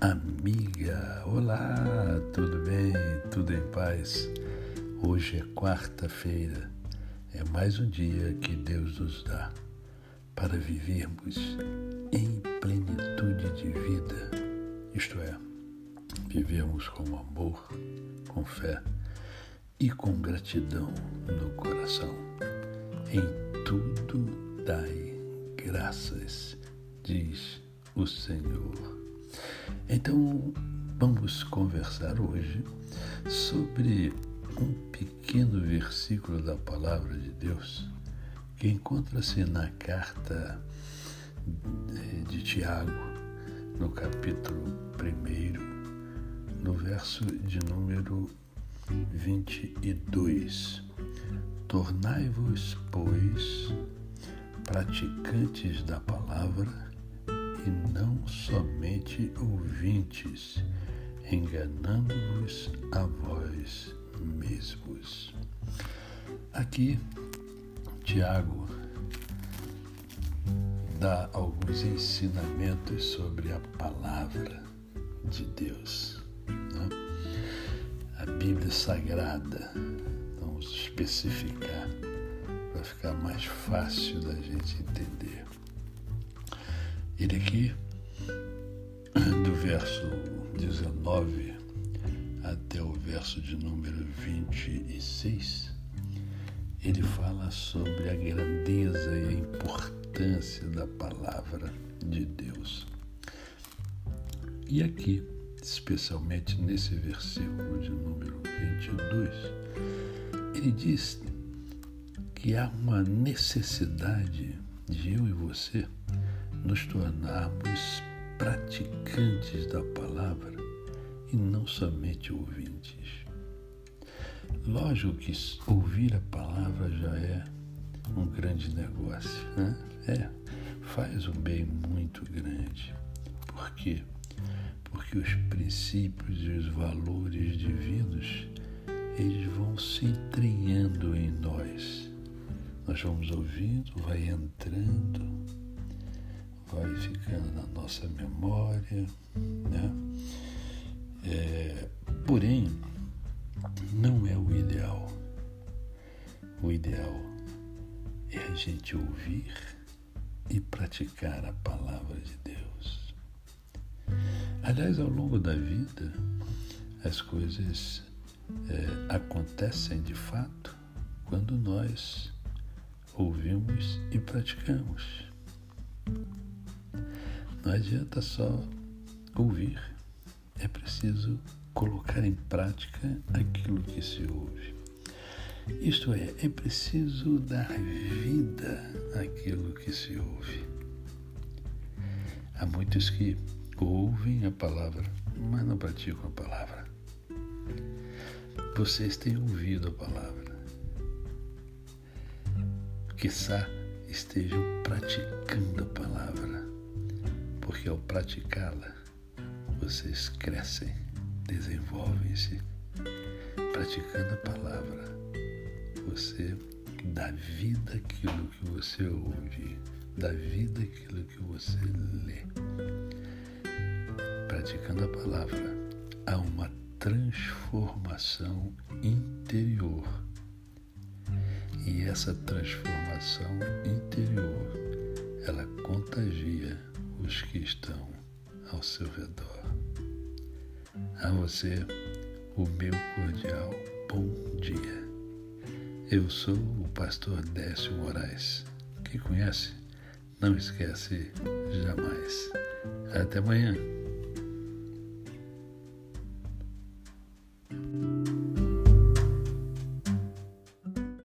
amiga. Olá, tudo bem? Tudo em paz? Hoje é quarta-feira, é mais um dia que Deus nos dá para vivermos em plenitude de vida, isto é, vivermos com amor, com fé e com gratidão no coração. Em tudo dai graças, diz o Senhor então, vamos conversar hoje sobre um pequeno versículo da palavra de Deus que encontra-se na carta de Tiago, no capítulo 1, no verso de número 22. Tornai-vos, pois, praticantes da palavra e não somente ouvintes, enganando-vos a vós mesmos. Aqui, Tiago dá alguns ensinamentos sobre a palavra de Deus. Né? A Bíblia Sagrada, vamos especificar para ficar mais fácil da gente entender. Ele aqui, do verso 19 até o verso de número 26, ele fala sobre a grandeza e a importância da palavra de Deus. E aqui, especialmente nesse versículo de número 22, ele diz que há uma necessidade de eu e você nos tornarmos praticantes da palavra e não somente ouvintes. Lógico que ouvir a palavra já é um grande negócio, né? É, faz um bem muito grande. Por quê? Porque os princípios e os valores divinos, eles vão se entranhando em nós. Nós vamos ouvindo, vai entrando, vai ficando na nossa memória, né? É, porém, não é o ideal. O ideal é a gente ouvir e praticar a palavra de Deus. Aliás, ao longo da vida, as coisas é, acontecem de fato quando nós ouvimos e praticamos. Não adianta só ouvir, é preciso colocar em prática aquilo que se ouve. Isto é, é preciso dar vida àquilo que se ouve. Há muitos que ouvem a palavra, mas não praticam a palavra. Vocês têm ouvido a palavra. Quiçá estejam praticando a palavra porque ao praticá-la, vocês crescem, desenvolvem-se. Praticando a palavra, você dá vida àquilo que você ouve, dá vida àquilo que você lê. Praticando a palavra, há uma transformação interior. E essa transformação interior, ela contagia os que estão ao seu redor. A você, o meu cordial bom dia. Eu sou o pastor Décio Moraes. Quem conhece, não esquece jamais. Até amanhã.